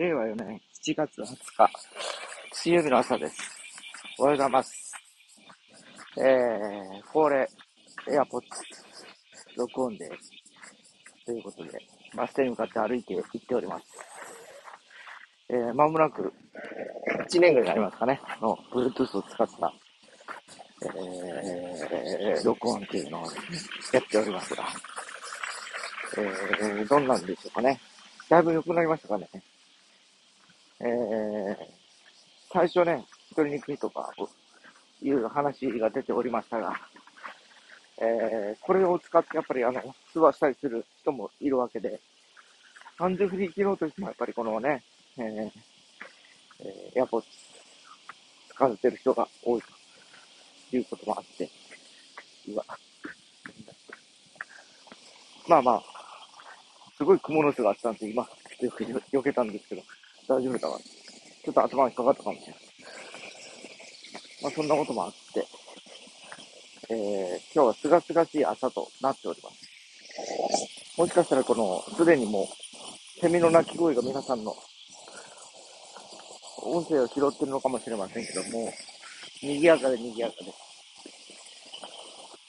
令和4年7月20日、水曜日の朝です。おはようございます。えー、恒例、エアポッツ、録音で。ということで、バス停に向かって歩いて行っております。えー、まもなく、1年ぐらいになりますかね、の、Bluetooth を使った、えー、録音っていうのを、やっておりますが、えー、どんなんでしょうかね。だいぶ良くなりましたかね。えー、最初ね、取りにくいとか、いう話が出ておりましたが、えー、これを使ってやっぱりあの、通話したりする人もいるわけで、ハンズフリー機能としてもやっぱりこのね、えー、えー、エアポッツ使われてる人が多いということもあって、うわ。まあまあ、すごい蜘蛛の巣があったんで、今、ちょっと避けたんですけど、大丈夫だわ。ちょっと頭にかかったかもしれない。まあそんなこともあって、えー、今日はすがすがしい朝となっております。もしかしたらこの、すでにもう、セミの鳴き声が皆さんの音声を拾ってるのかもしれませんけども、賑やかで賑やかで。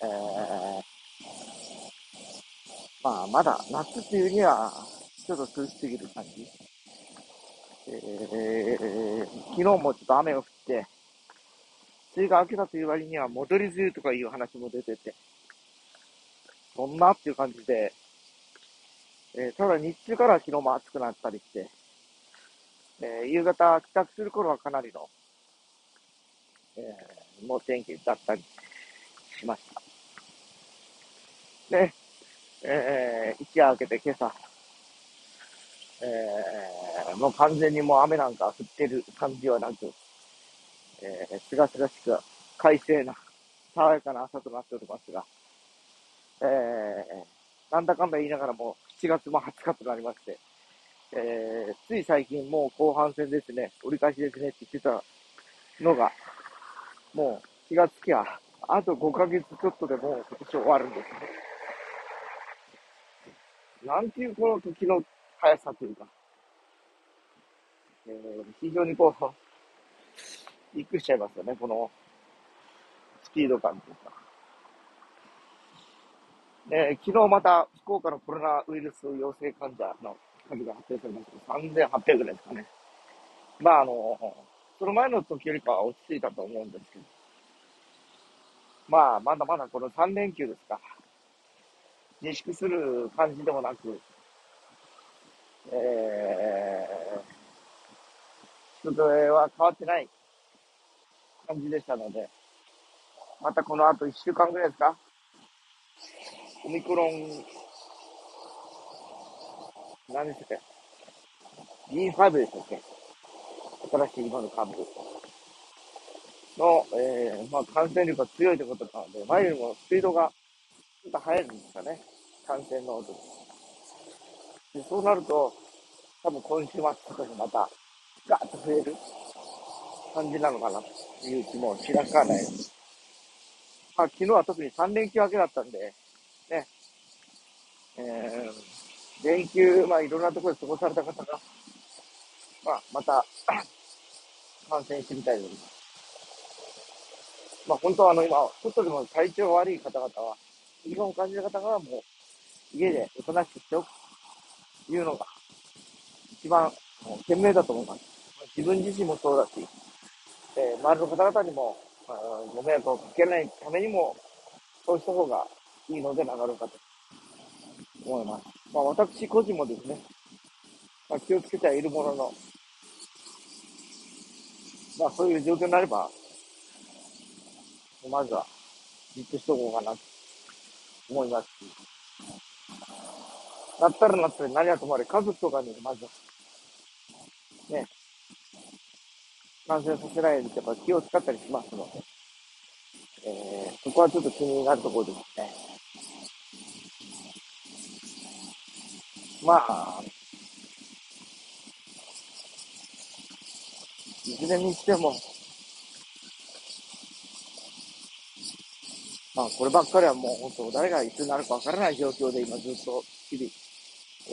えー、まあ、まだ夏っていうには、ちょっと涼しすぎる感じ。えー、昨日もちょっと雨が降って、梅雨が明けたという割には戻り梅雨とかいう話も出てて、そんなっていう感じで、えー、ただ日中から昨日も暑くなったりして、えー、夕方帰宅する頃はかなりの、えー、もう天気だったりしました。で、えー、一夜明けて今朝、えー、もう完全にもう雨なんか降ってる感じはなく、え、すがすがしく快晴な、爽やかな朝となっておりますが、えー、なんだかんだ言いながらも7月も20日となりまして、えー、つい最近もう後半戦ですね、折り返しですねって言ってたのが、もう気がつきゃ、あと5ヶ月ちょっとでもう今年終わるんですね。なんていうこの時の速さというか、えー、非常にこう、びっくりしちゃいますよね、この、スピード感というか。え昨日また福岡のコロナウイルス陽性患者の数が発表されました3800ぐらいですかね。まああの、その前の時よりかは落ち着いたと思うんですけど、まあまだまだこの3連休ですか。自粛する感じでもなく、えー、人出は変わってない感じでしたので、またこの後1週間ぐらいですか？オミクロン、何でしたっけ ?B5 でしたっけ？新しい今の株の、えー、まあ感染力が強いということなので、前よりもスピードがちょっと速いんですかね。感染の音でそうなると、多分今週末とかにまた、ガーッと増える感じなのかなという気もしなくはない。まあ、昨日は特に3連休明けだったんで、ね、えー、連休、まあいろんなところで過ごされた方が、まあまた、感染してみたいと思います。まあ本当はあの今、ちょっとでも体調悪い方々は、日本を感じる方がもう家でおとなしくしておくいうのが、一番賢明だと思います。自分自身もそうだし、えー、周りの方々にも、ご迷惑をかけないためにも、そうした方がいいのでなかろうかと思います。まあ私個人もですね、まあ、気をつけてはいるものの、まあそういう状況になれば、まずは、じっとしとこうかなと思いますし、なったらなったら何はともあれ、家族とかにまず、ね、感染させないようにやっぱ気を使ったりしますので、えー、そこはちょっと気になるところですね。まあ、いずれにしても、まあ、こればっかりはもう本当、誰がいつになるかわからない状況で今ずっと日々、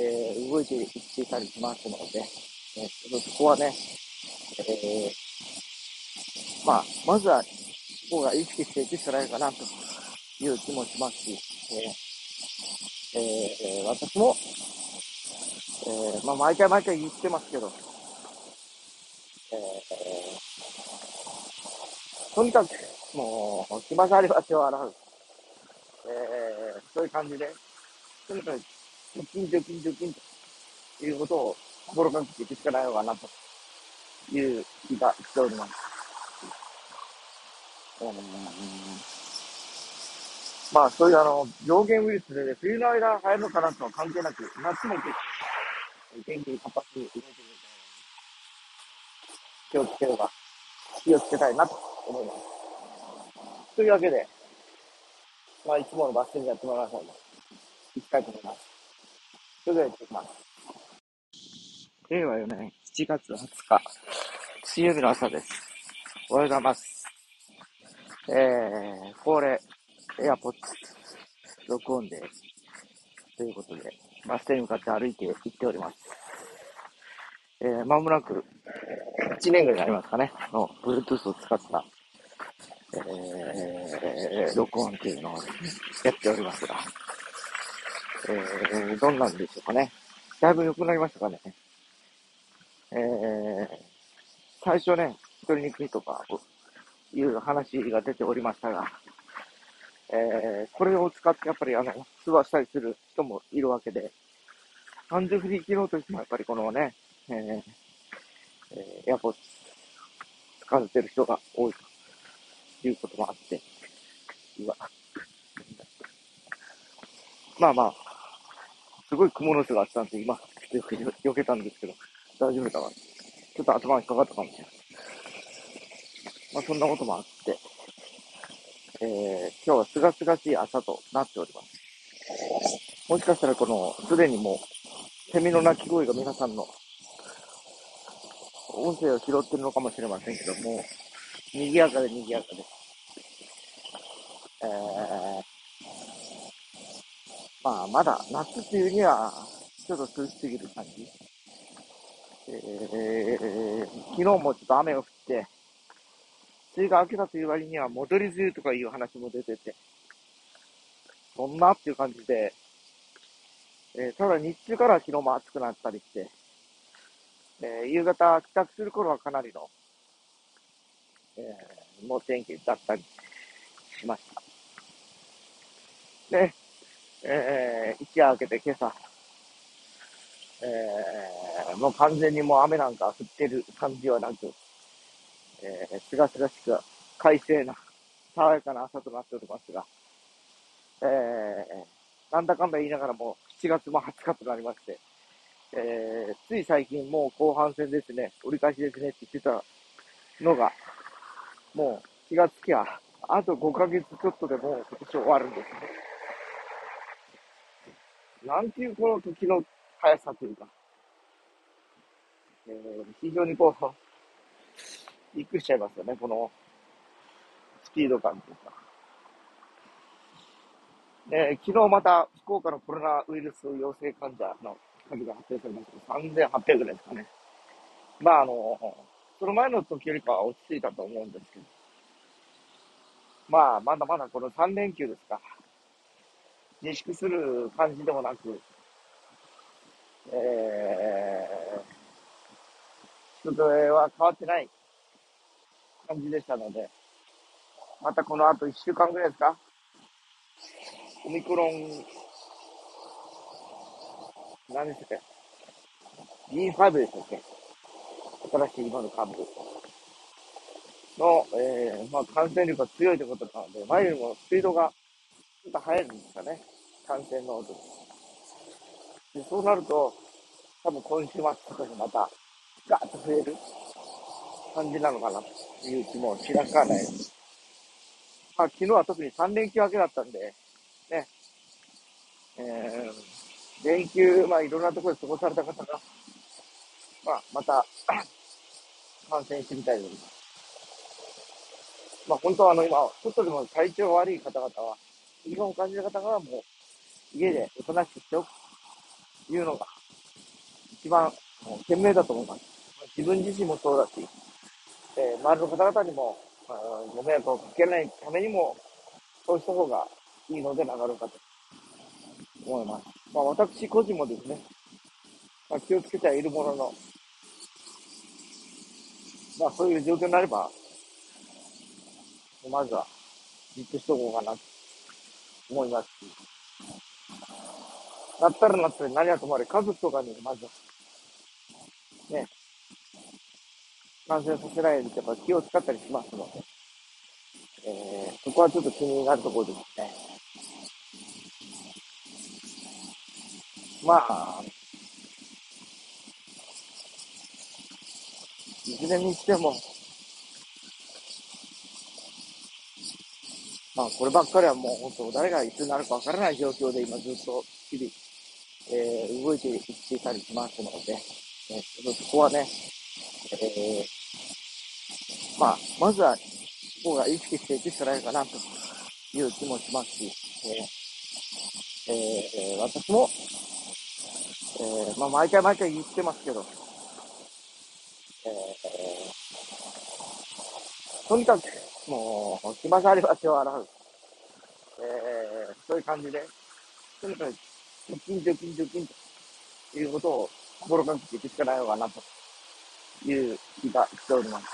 えー、動いていっていたりしますので、ね、そこはね、えー、まあ、まずは、ここが意識していくしかないかな、という気もしますし、えー、えー、私も、えー、まあ、毎回毎回言ってますけど、えー、とにかく、もう、暇がありは手を洗う。えー、そういう感じで、とにかく、貯金、貯金、貯金ということを心がけていくしかないのかな、という気がしております。うん、まあ、そういうあの、病原ウイルスで、ね、冬の間流行るのかなとは関係なく、夏も結構、元気に活発に動いてるみたいな気をつければ、気をつけたいなと思います。というわけで、まあ、いつものバス停にやってもらいましょう。行きたいと思います。それでは行ってきます。令和4年7月20日、水曜日の朝です。おはようございます。えー、恒例、エアポッツ、録音で、ということで、バス停に向かって歩いて行っております。えー、まもなく、1年ぐらいになりますかね、の、Bluetooth を使った、えー、録音っていうのを、やっておりますが、えー、どんなんでしょうかね。だいぶ良くなりましたかね。えー、最初ね、取りにくいとか、いう話が出ておりましたが、えー、これを使ってやっぱりあの、通話したりする人もいるわけで、ハンズフリー機能としてもやっぱりこのね、えー、えー、エアポッツ使われてる人が多いということもあって、うわ、まあまあ、すごい蜘蛛の巣があったんで、今、ちょっと避けたんですけど、大丈夫だわ。ちょっと頭にかかったかもしれない。まあそんなこともあって、えー、今日はすがすがしい朝となっております。もしかしたらこの、すでにもう、セミの鳴き声が皆さんの音声を拾ってるのかもしれませんけども、賑やかで賑やかです。えー、まあ、まだ夏梅雨にはちょっと涼しすぎる感じ。えー、昨日もちょっと雨が降って、梅雨が明けたという割には戻り梅雨とかいう話も出てて、そんなっていう感じで、えー、ただ日中から昨日も暑くなったりして、えー、夕方帰宅する頃はかなりの、えー、もう天気だったりしました。で、えー、一夜明けて今朝、えー、もう完全にもう雨なんか降ってる感じはなく、えー、すがすがしく快晴な、爽やかな朝となっておりますが、えー、なんだかんだ言いながらも7月も20日となりまして、えー、つい最近もう後半戦ですね、折り返しですねって言ってたのが、もう気がつきゃ、あと5ヶ月ちょっとでもう今年終わるんですね。なんていうこの時の速さというか、えー、非常にこう、びっくりしちゃいますよね、このスピード感というか。えー、昨日また福岡のコロナウイルス陽性患者の数が発表されました3800ぐらいですかね。まああの、その前の時よりかは落ち着いたと思うんですけど、まあまだまだこの3連休ですか。自粛する感じでもなく、えー、人手は変わってない感じでしたので、またこの後1週間ぐらいですか？オミクロン何でしたっけ ?B5 でしたっけ？新しい今の株の、えー、まあ感染力が強いということなので、前よりもスピードがっと速いんですかね。感染のでそうなると、多分今週末とかにまた、ガーッと増える感じなのかなという気もしなかないです。まあ昨日は特に3連休明けだったんで、ね、えー連休、まあいろんなところで過ごされた方が、まあまた 感染してみたいです。まあ本当はあの今、外でも体調悪い方々は、疑問を感じる方がもう家でおとなしくしておくというのが一番、もう賢明だと思います。自分自身もそうだし、えー、周りの方々にも、まあ、ご迷惑をかけないためにも、そうした方がいいのでなかろうかと思います。まあ、私個人もですね、まあ、気をつけてはいるものの、まあ、そういう状況になれば、まずは、じっとしとこうかなと思います、なったらなったら何はともあれ、家族とかにまず、ね、感染させないようにやっぱ気を使ったりしますので、えー、そこはちょっと気になるところですね。まあ、いずれにしても、まあ、こればっかりはもう本当、誰がいつになるかわからない状況で今ずっと日々、えー、動いていっていたりしますので、ね、そこはね、えー、まあ、まずは、ここが意識していくしかないかなという気もしますし、えーえー、私も、えー、まあ、毎回毎回言ってますけど、えー、とにかく、もう、暇があれば手を洗う。えー、そういう感じで、とにかく、貯金、貯金、貯金ということを心がけていくしかないのかなという気がしております。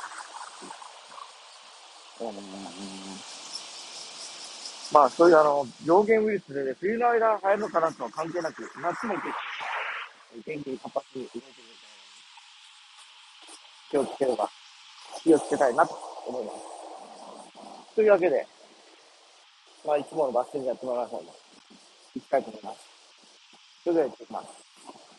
うんまあ、そういうあの、病原ウイルスで、ね、冬の間流行るのかなとは関係なく、夏も結構、元気に活発に動いてるみたいな気をつければ、気をつけたいなと思います。というわけで、まあ、いつものバス停にやってもらいましょう。行きたいと思います。それでは行ってきます。